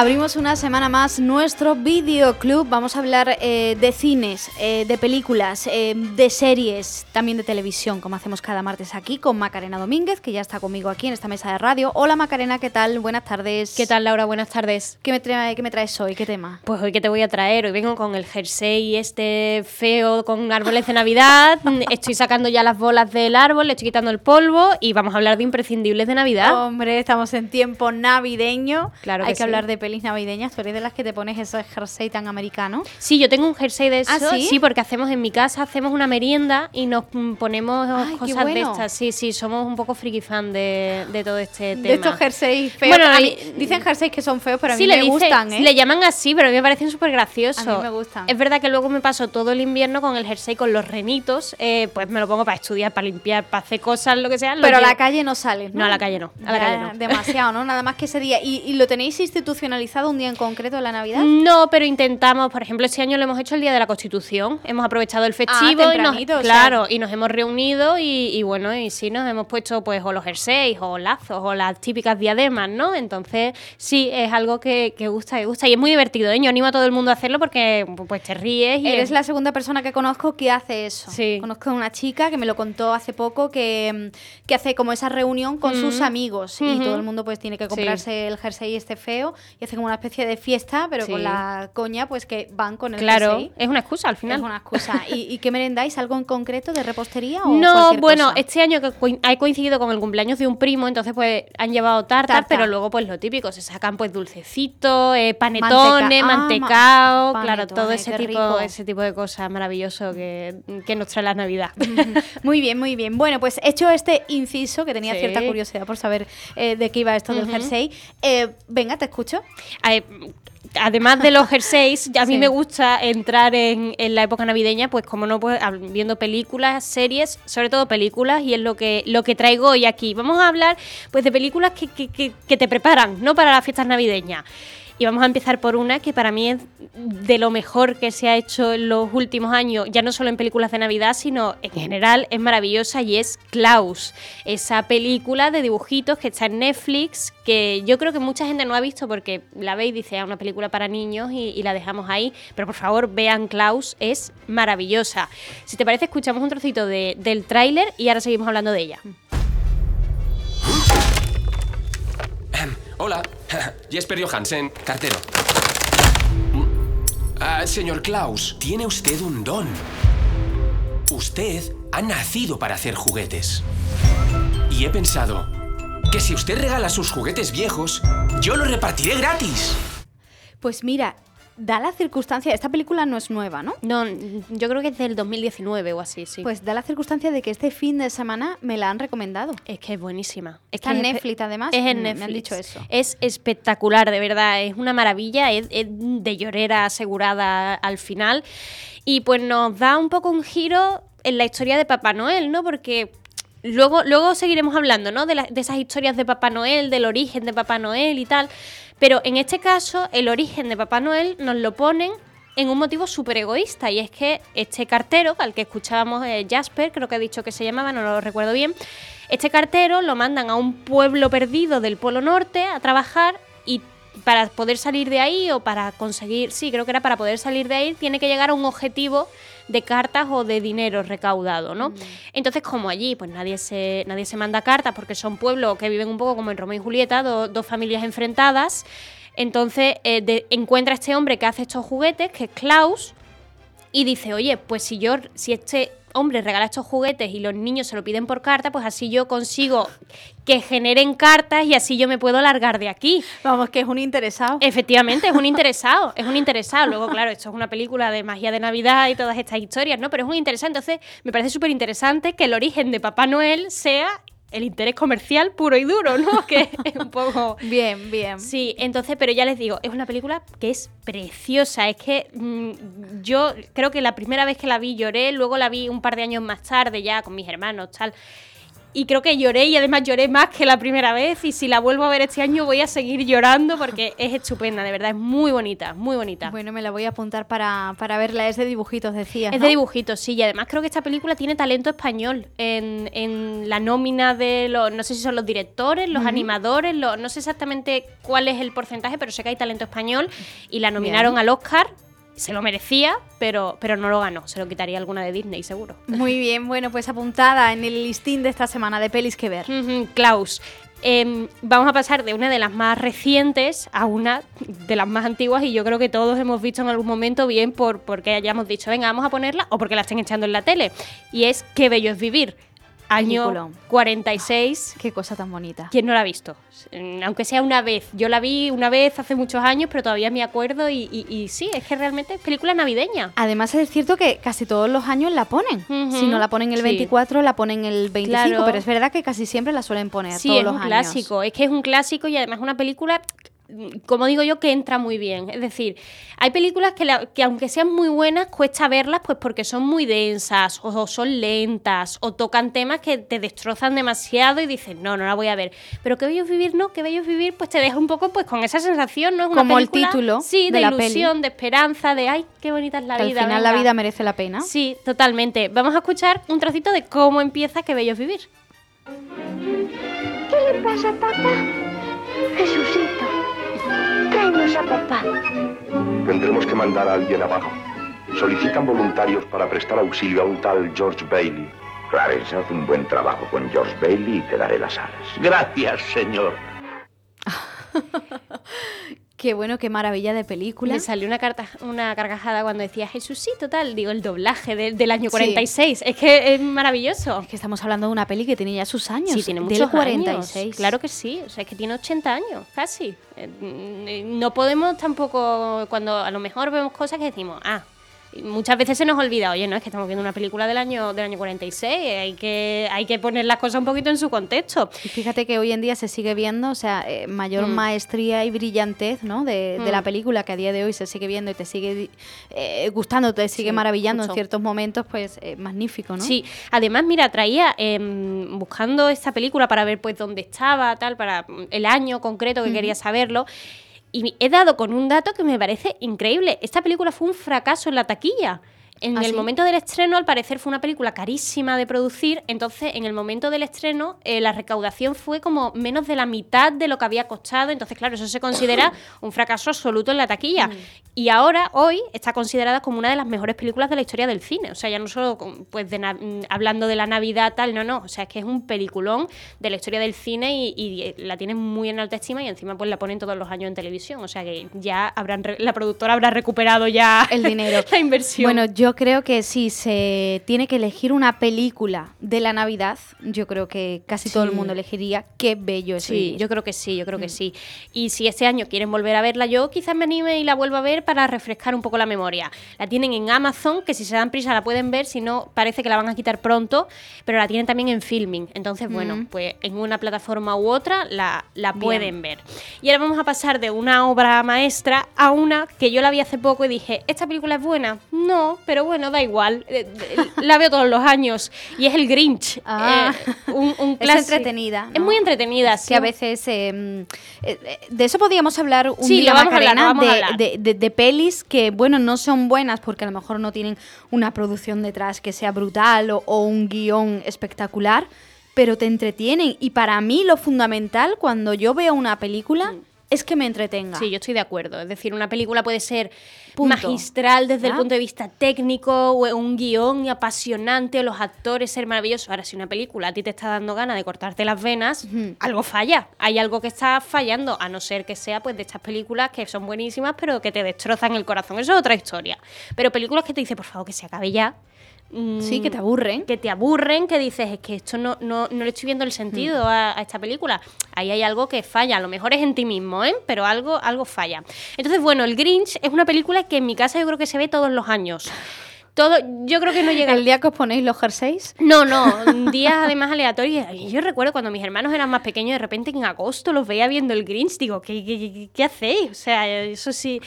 Abrimos una semana más nuestro videoclub. Vamos a hablar eh, de cines, eh, de películas, eh, de series, también de televisión, como hacemos cada martes aquí con Macarena Domínguez, que ya está conmigo aquí en esta mesa de radio. Hola Macarena, ¿qué tal? Buenas tardes. ¿Qué tal Laura? Buenas tardes. ¿Qué me, trae, qué me traes hoy? ¿Qué tema? Pues hoy que te voy a traer, hoy vengo con el jersey este feo con árboles de Navidad. estoy sacando ya las bolas del árbol, le estoy quitando el polvo y vamos a hablar de imprescindibles de Navidad. Hombre, estamos en tiempo navideño. Claro Hay que hablar de pelis navideñas. ¿Tú eres de las que te pones ese jersey tan americano? Sí, yo tengo un jersey de eso. ¿Ah, sí? porque hacemos en mi casa, hacemos una merienda y nos mm, ponemos Ay, cosas de estas. Sí, sí, somos un poco friki fan de, de todo este tema. De estos jerseys feos. Bueno, A mí- dicen jerseys que son feos, pero a mí Sí, me le dice- gustan, ¿eh? Le llaman así, pero a mí me parecen súper graciosos. A mí me gustan. Es verdad que luego me paso todo el invierno con el jersey con los renitos. eh, pues me lo pongo para estudiar, para limpiar, para hacer cosas, lo que sea. lo Pero a la calle no sales, ¿no? No, a la calle no, a la calle no. Demasiado, ¿no? Nada más que ese día. ¿Y, y lo tenéis institucionalizado un día en concreto de la Navidad? No, pero intentamos, por ejemplo, este año lo hemos hecho el día de la Constitución. Hemos aprovechado el festivo y nos, Ah, tempranito, o sea. claro, y nos hemos reunido y, y bueno, y sí nos hemos puesto pues o los jerseys o lazos o las típicas diademas, ¿no? Entonces, sí, es algo que, que gusta, que gusta y es muy divertido, ¿eh? Yo animo a todo el mundo a hacerlo porque pues te ríes y Eres es- la segunda persona que conozco que hace eso. Sí. Conozco a una chica que me lo contó hace poco que, mm, que hace como esa reunión con sus amigos y Ujú. todo el mundo pues tiene que comprarse el jersey este feo y hace como una especie de fiesta, pero con la coña pues que van con el Claro, jersey. es una excusa al final. Es una excusa. ¿Y, y qué merendáis? ¿Algo en concreto de repostería o No, bueno, cosa? este año que ha coincidido con el cumpleaños de un primo, entonces pues han llevado tartas, Tarta. pero luego pues lo típico, se sacan pues dulcecitos, eh, panetones, Manteca- ah, ma- mantecao, claro, todo ese tipo, rico. ese tipo de cosas maravilloso que, que nos trae la Navidad. Muy bien, muy bien. Bueno, pues hecho este inciso, que tenía Sí. cierta curiosidad por saber eh, de qué iba esto del jersey, eh, venga, te escucho. Eh, Además de los jerseys, a mí Sí. me gusta entrar en, en la época navideña, pues como no, pues viendo películas, series, sobre todo películas, y es lo que, lo que traigo hoy aquí. Vamos a hablar pues de películas que, que- que- que te preparan, ¿no? Para las fiestas navideñas. Y vamos a empezar por una que para mí es de lo mejor que se ha hecho en los últimos años, ya no solo en películas de Navidad, sino en general es maravillosa y es Klaus, esa película de dibujitos que está en Netflix, que yo creo que mucha gente no ha visto porque la ve y dice, es una película para niños y, y la dejamos ahí, pero por favor vean Klaus, es maravillosa. Si te parece, escuchamos un trocito de- del tráiler y ahora seguimos hablando de ella. Hola, Jesper Johansen, cartero. Ah, señor Klaus, tiene usted un don. Usted ha nacido para hacer juguetes. Y he pensado que si usted regala sus juguetes viejos, yo los repartiré gratis. Pues mira, da la circunstancia, esta película no es nueva, ¿no? No, yo creo que es del 2019 o así, sí. Pues da la circunstancia de que este fin de semana me la han recomendado. Es que es buenísima. Es Está en Netflix, además. Es en Me- me han Netflix. dicho eso. Es espectacular, de verdad. Es una maravilla. Es, es de llorera asegurada al final. Y pues nos da un poco un giro en la historia de Papá Noel, ¿no? Porque luego, luego seguiremos hablando, ¿no? De, la- de esas historias de Papá Noel, del origen de Papá Noel y tal. Pero en este caso, el origen de Papá Noel nos lo ponen en un motivo súper egoísta y es que este cartero, al que escuchábamos eh, Jasper, creo que ha dicho que se llamaba, no lo recuerdo bien, este cartero lo mandan a un pueblo perdido del Polo Norte a trabajar y para poder salir de ahí o para conseguir, sí, creo que era para poder salir de ahí, tiene que llegar a un objetivo de cartas o de dinero recaudado, ¿no? Entonces, como allí, pues nadie se, nadie se manda cartas porque son pueblos que viven un poco como en Romeo y Julieta, do- dos familias enfrentadas. Entonces, eh, de- encuentra a este hombre que hace estos juguetes, que es Klaus, y dice, oye, pues si yo, si este hombre regala estos juguetes y los niños se lo piden por carta, pues así yo consigo que generen cartas y así yo me puedo largar de aquí. Vamos, que es un interesado. Efectivamente, es un interesado, es un interesado. Luego, claro, esto es una película de magia de Navidad y todas estas historias, ¿no? Pero es un interesante. Entonces, me parece súper interesante que el origen de Papá Noel sea el interés comercial puro y duro, ¿no? Que es un poco... Bien, bien. Sí, entonces, pero ya les digo, es una película que es preciosa. Es que mm, yo creo que la primera vez que la vi lloré, luego la vi un par de años más tarde ya con mis hermanos, tal. Y creo que lloré y además lloré más que la primera vez y si la vuelvo a ver este año voy a seguir llorando porque es estupenda, de verdad, es muy bonita, muy bonita. Bueno, me la voy a apuntar para, para verla, es de dibujitos, decía. Es de dibujitos, sí, y además creo que esta película tiene talento español en, en la nómina de los, no sé si son los directores, los animadores, los, no sé exactamente cuál es el porcentaje, pero sé que hay talento español y la nominaron al Oscar se lo merecía, pero, pero no lo ganó. Se lo quitaría alguna de Disney, seguro. Muy bien, bueno, pues apuntada en el listín de esta semana de pelis que ver. Klaus. Em, vamos a pasar de una de las más recientes a una de las más antiguas y yo creo que todos hemos visto en algún momento bien por porque hayamos dicho venga vamos a ponerla o porque la estén echando en la tele y es Qué bello es vivir año 46. Qué cosa tan bonita. ¿Quién no la ha visto? Aunque sea una vez. Yo la vi una vez hace muchos años, pero todavía me acuerdo y, sí, es que realmente es película navideña. Además es cierto que casi todos los años la ponen. Si no la ponen el 24, la ponen el 25, pero es verdad que casi siempre la suelen poner sí, todos es los un años. clásico. Es que es un clásico y además una película como digo yo, que entra muy bien. Es decir, hay películas que, que, aunque sean muy buenas, cuesta verlas pues porque son muy densas o, son lentas o tocan temas que te destrozan demasiado y dices, no, no la voy a ver. Pero que bello vivir, no, que bello vivir, pues te deja un poco pues con esa sensación, ¿no? Es Como el título sí, de, de ilusión, de esperanza, de ay, qué bonita es la que vida. Al final la vida merece la pena. Sí, totalmente. Vamos a escuchar un trocito de cómo empieza Qué bello vivir. ¿Qué le pasa, papá? Jesucito. Tráenos a papá. Tendremos que mandar a alguien abajo. Solicitan voluntarios para prestar auxilio a un tal George Bailey. Clarence, haz un buen trabajo con George Bailey y te daré las alas. Gracias, señor. Qué bueno, qué maravilla de película. Me salió una, carta, una carcajada cuando decía Jesús, sí, total. Digo, el doblaje del año 46. Es que es maravilloso. Es que estamos hablando de una peli que tiene ya sus años. Sí, tiene muchos del 46. años. Claro que sí. O sea, es que tiene 80 años, casi. Eh, no podemos tampoco, cuando a lo mejor vemos cosas que decimos, ah, muchas veces se nos olvida, oye, no es que estamos viendo una película del año del año 46, hay que hay que poner las cosas un poquito en su contexto. Y fíjate que hoy en día se sigue viendo, o sea, eh, mayor mm. maestría y brillantez, ¿no? De, mm. de, la película que a día de hoy se sigue viendo y te sigue eh, gustando, te sigue sí, maravillando mucho. en ciertos momentos, pues eh, magnífico, ¿no? Sí, además, mira, traía em, buscando esta película para ver pues dónde estaba, tal, para el año concreto que mm quería saberlo. Y he dado con un dato que me parece increíble. Esta película fue un fracaso en la taquilla. En ¿Ah, el sí? momento del estreno, al parecer, fue una película carísima de producir. Entonces, en el momento del estreno, eh, la recaudación fue como menos de la mitad de lo que había costado. Entonces, claro, eso se considera un fracaso absoluto en la taquilla. Mm. Y ahora, hoy, está considerada como una de las mejores películas de la historia del cine. O sea, ya no solo pues, de hablando de la Navidad, tal, no, no. O sea, es que es un peliculón de la historia del cine y, y la tienen muy en alta estima y encima pues la ponen todos los años en televisión. O sea, que ya habrán la productora habrá recuperado ya el dinero, la inversión. Bueno, yo creo que si se tiene que elegir una película de la Navidad, yo creo que casi sí. todo el mundo elegiría Qué bello es Sí, vivir. yo creo que sí, yo creo mm. que sí. Y si este año quieren volver a verla, yo quizás me anime y la vuelva a ver para refrescar un poco la memoria. La tienen en Amazon, que si se dan prisa la pueden ver, si no, parece que la van a quitar pronto, pero la tienen también en filming. Entonces, bueno, mm. pues en una plataforma u otra la, la pueden ver. Y ahora vamos a pasar de una obra maestra a una que yo la vi hace poco y dije, ¿esta película es buena? No, pero bueno, da igual. Eh, la veo todos los años. Y es el Grinch. Ah. Eh, un, un es entretenida. ¿no? Es muy entretenida, sí. Que a veces. Eh, de eso podríamos hablar un sí, día, vamos Macarena, a hablar, vamos de, a hablar. De, de, de, pelis que, bueno, no son buenas porque a lo mejor no tienen una producción detrás que sea brutal o, o un guion espectacular, pero te entretienen. Y para mí, lo fundamental cuando yo veo una película. Mm es que me entretenga. Sí, yo estoy de acuerdo. Es decir, una película puede ser Punto. magistral desde ¿Ah? el punto de vista técnico, o un guion apasionante, o los actores ser maravillosos. Ahora, si una película a ti te está dando ganas de cortarte las venas, algo falla. Hay algo que está fallando, a no ser que sea pues de estas películas que son buenísimas, pero que te destrozan el corazón. Eso es otra historia. Pero películas que te dicen, por favor, que se acabe ya. Sí, que te aburren. Que te aburren, que dices, es que esto no, no, no le estoy viendo el sentido mm. a, a, esta película. Ahí hay algo que falla. A lo mejor es en ti mismo, ¿eh? Pero algo, algo falla. Entonces, bueno, El Grinch es una película que en mi casa yo creo que se ve todos los años. Todo, yo creo que no llega. ¿El día que os ponéis los jerseys? No, no, días además aleatorios. Yo recuerdo cuando mis hermanos eran más pequeños, de repente en agosto los veía viendo el Grinch, digo, ¿qué, qué, qué hacéis? O sea, eso sí.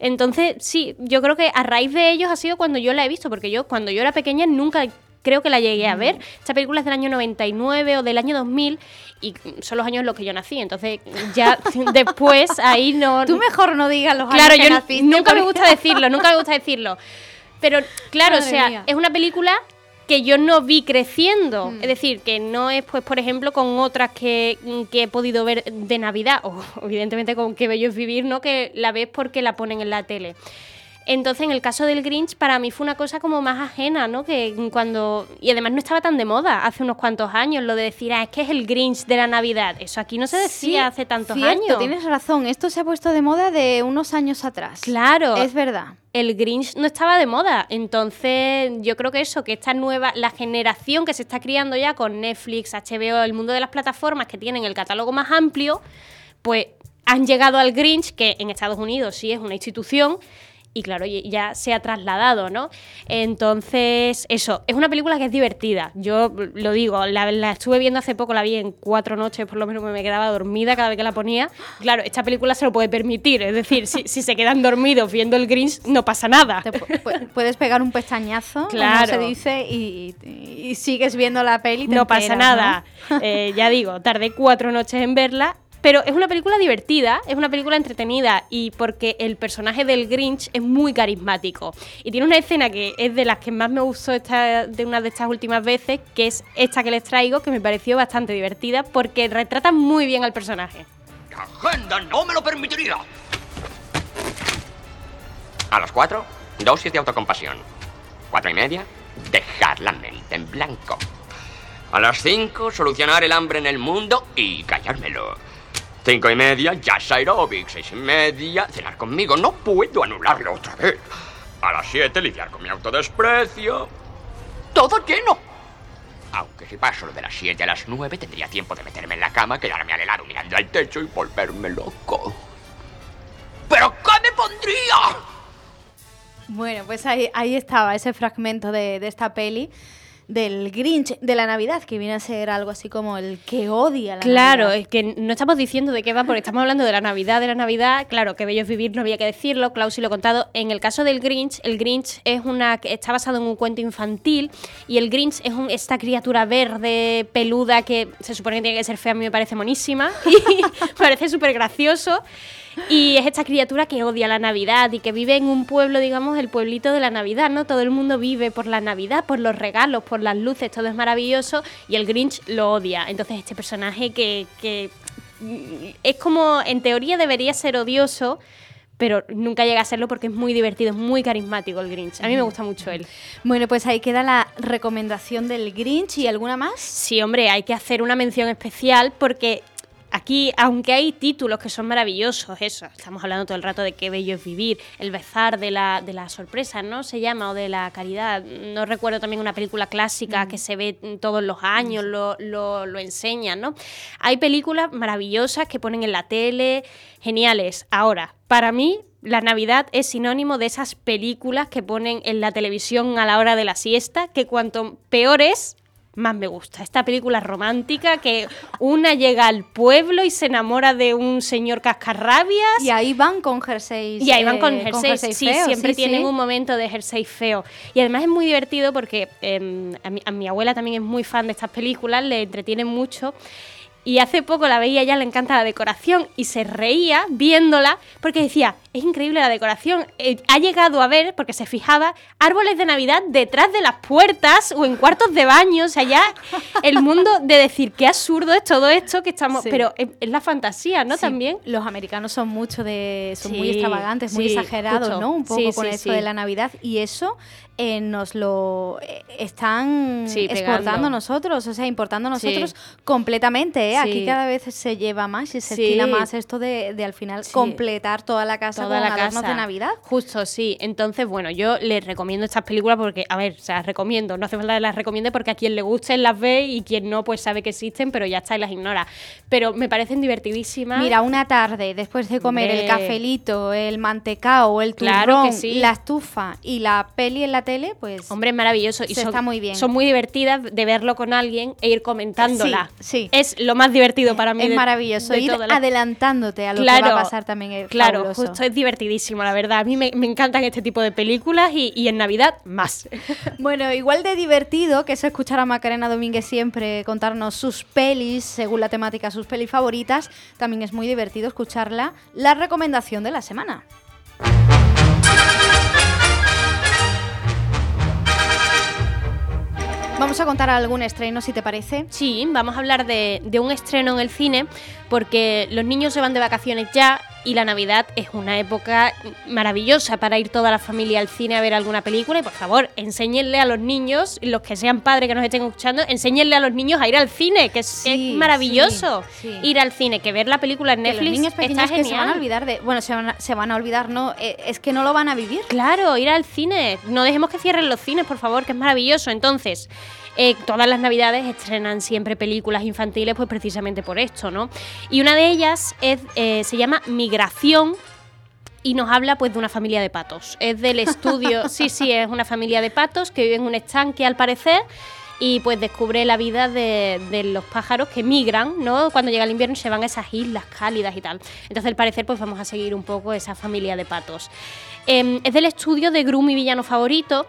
Entonces, sí, yo creo que a raíz de ellos ha sido cuando yo la he visto, porque yo cuando yo era pequeña nunca creo que la llegué a ver. Esta película es del año 99 o del año 2000 y son los años en los que yo nací. Entonces, ya después ahí no. Tú mejor no digas los Claro, años que yo naciste, nunca me gusta decirlo, nunca me gusta decirlo. Pero claro, o sea, mía. es una película que yo no vi creciendo. Mm. Es decir, que no es, pues, por ejemplo, con otras que, que he podido ver de Navidad, o evidentemente con Qué Bello es Vivir, ¿no? Que la ves porque la ponen en la tele. Entonces, en el caso del Grinch, para mí fue una cosa como más ajena, ¿no? Que cuando. Y además no estaba tan de moda hace unos cuantos años lo de decir, ah, es que es el Grinch de la Navidad. Eso aquí no se decía Sí, hace tantos cierto, años. Tienes razón, esto se ha puesto de moda de unos años atrás. Claro. Es verdad. el Grinch no estaba de moda. Entonces, yo creo que eso, que esta nueva, la generación que se está criando ya con Netflix, HBO, el mundo de las plataformas que tienen el catálogo más amplio, pues han llegado al Grinch, que en Estados Unidos sí es una institución. Y claro, ya se ha trasladado, ¿no? Entonces, eso, es una película que es divertida. Yo lo digo, la, la estuve viendo hace poco, la vi en cuatro noches, por lo menos me quedaba dormida cada vez que la ponía. Claro, esta película se lo puede permitir, es decir, si, si se quedan dormidos viendo el Grinch, no pasa nada. Te puedes pegar un pestañazo, como Claro. se dice, y, y sigues viendo la peli. te no pasa nada. ¿no? Eh, ya digo, tardé cuatro noches en verla. Pero es una película divertida, es una película entretenida y porque el personaje del Grinch es muy carismático. Y tiene una escena que es de las que más me gustó esta, de una de estas últimas veces, que es esta que les traigo, que me pareció bastante divertida porque retrata muy bien al personaje. La agenda no me lo permitiría. A las cuatro, dosis de autocompasión. Cuatro y media, dejar la mente en blanco. A las cinco, solucionar el hambre en el mundo y callármelo. Cinco y media, jazz aerobic. Seis y media, cenar conmigo. No puedo anularlo otra vez. A las siete, lidiar con mi autodesprecio. Todo lleno. Aunque si paso lo de las 7 a las 9, tendría tiempo de meterme en la cama, quedarme al helado mirando al techo y volverme loco. ¿Pero qué me pondría? Bueno, pues ahí, ahí estaba ese fragmento de, de esta peli del Grinch de la Navidad, que viene a ser algo así como el que odia la Claro, Navidad. es que no estamos diciendo de qué va, porque estamos hablando de la Navidad, de la Navidad. Claro, que bello es vivir, no había que decirlo, Klaus y lo he contado. En el caso del Grinch, el Grinch es una que está basado en un cuento infantil y el Grinch es un- esta criatura verde, peluda, que se supone que tiene que ser fea, a mí me parece monísima y parece súper gracioso. Y es esta criatura que odia la Navidad y que vive en un pueblo, digamos, el pueblito de la Navidad, ¿no? Todo el mundo vive por la Navidad, por los regalos, por las luces, todo es maravilloso y el Grinch lo odia. Entonces este personaje que, que mm, es como, en teoría debería ser odioso, pero nunca llega a serlo porque es muy divertido, es muy carismático el Grinch. A mí me gusta mucho él. Bueno, pues ahí queda la recomendación del Grinch y alguna más. Sí, hombre, hay que hacer una mención especial porque aquí, aunque hay títulos que son maravillosos, eso, estamos hablando todo el rato de qué bello es vivir, el bezar de la, de la sorpresa, ¿no? Se llama, o de la caridad. No recuerdo también una película clásica que se ve todos los años, lo, lo, lo enseñan, ¿no? Hay películas maravillosas que ponen en la tele, geniales. Ahora, para mí, la Navidad es sinónimo de esas películas que ponen en la televisión a la hora de la siesta, que cuanto peor es, más me gusta. Esta película romántica que una llega al pueblo y se enamora de un señor cascarrabias. Y ahí van con jerseys. Y ahí van con eh, jerseys, sí, feos, siempre sí, tienen sí. un momento de jersey feo. Y además es muy divertido porque eh, a, mi, a mi abuela también es muy fan de estas películas, le entretienen mucho. Y hace poco la veía, ya le encanta la decoración y se reía viéndola porque decía, es increíble la decoración. Eh, ha llegado a ver, porque se fijaba, árboles de Navidad detrás de las puertas o en cuartos de baño. O sea, ya el mundo de decir qué absurdo es todo esto que estamos... Sí. Pero es, es la fantasía, ¿no? Sí, También. Los americanos son mucho de. son muy extravagantes, muy exagerados. ¿no? Un poco con sí. de la Navidad. Y eso eh, nos lo eh, están exportando nosotros, o sea, importando nosotros completamente. Aquí cada vez se lleva más y se estila más esto de, de al final completar toda la casa toda con la casa. de Navidad. Justo, sí. Entonces, bueno, yo les recomiendo estas películas porque, a ver, se las recomiendo. No hace falta que las recomiende porque a quien le gusten las ve y quien no, pues sabe que existen, pero ya está y las ignora. Pero me parecen divertidísimas. Mira, una tarde, después de comer el Hombre. cafelito, el mantecao, el turrón, Claro que sí. la estufa y la peli en la tele, pues Hombre, es maravilloso. Y Se son, está muy bien. Son muy divertidas de verlo con alguien e ir comentándola. Sí, sí. Es lo más más divertido para mí. Es de- maravilloso de ir adelantándote a lo que va a pasar también. Es Claro, fabuloso. justo es divertidísimo, la verdad. A mí me, me encantan este tipo de películas y, y en Navidad más. Bueno, igual de divertido que es escuchar a Macarena Domínguez siempre contarnos sus pelis, según la temática, sus pelis favoritas, también es muy divertido escucharla. La recomendación de la semana. Vamos a contar algún estreno, si te parece. Sí, vamos a hablar de, un estreno en el cine porque los niños se van de vacaciones ya y la Navidad es una época maravillosa para ir toda la familia al cine a ver alguna película y por favor, enséñenle a los niños, los que sean padres que nos estén escuchando, enséñenle a los niños a ir al cine, que es, Sí, es maravilloso sí, sí. ir al cine, que ver la película en Que Netflix los niños pequeños está que se van a olvidar de. Bueno, se van a, se van a olvidar, no, eh, es que no lo van a vivir. Claro, ir al cine. No dejemos que cierren los cines, por favor, que es maravilloso. Entonces, eh, todas las navidades estrenan siempre películas infantiles, pues precisamente por esto, ¿no? Y una de ellas es, eh, se llama Migración. Y nos habla pues de una familia de patos. Es del estudio, sí, sí, es una familia de patos que vive en un estanque al parecer y pues descubre la vida de, de los pájaros que migran, ¿no? Cuando llega el invierno y se van a esas islas cálidas y tal. Entonces al parecer pues vamos a seguir un poco esa familia de patos. Em, es del estudio de Gru, mi villano favorito.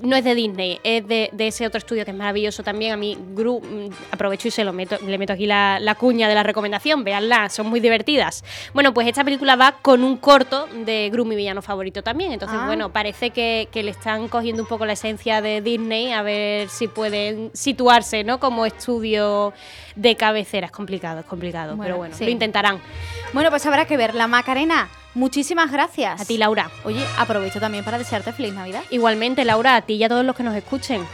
No es de Disney, es de, de ese otro estudio que es maravilloso también. A mí, Gru, mm, aprovecho y se lo meto, le meto aquí la, la cuña de la recomendación, véanla, son muy divertidas. Bueno, pues esta película va con un corto de Gru, mi villano favorito también. Entonces, Ah. bueno, parece que, que le están cogiendo un poco la esencia de Disney, a ver si pueden situarse, ¿no? Como estudio de cabecera. Es complicado, es complicado, Bueno, pero bueno, sí. lo intentarán. Bueno, pues habrá que ver. La Macarena, muchísimas gracias. A ti, Laura. Oye, aprovecho también para desearte feliz Navidad. Igualmente, Laura, a ti y a todos los que nos escuchen.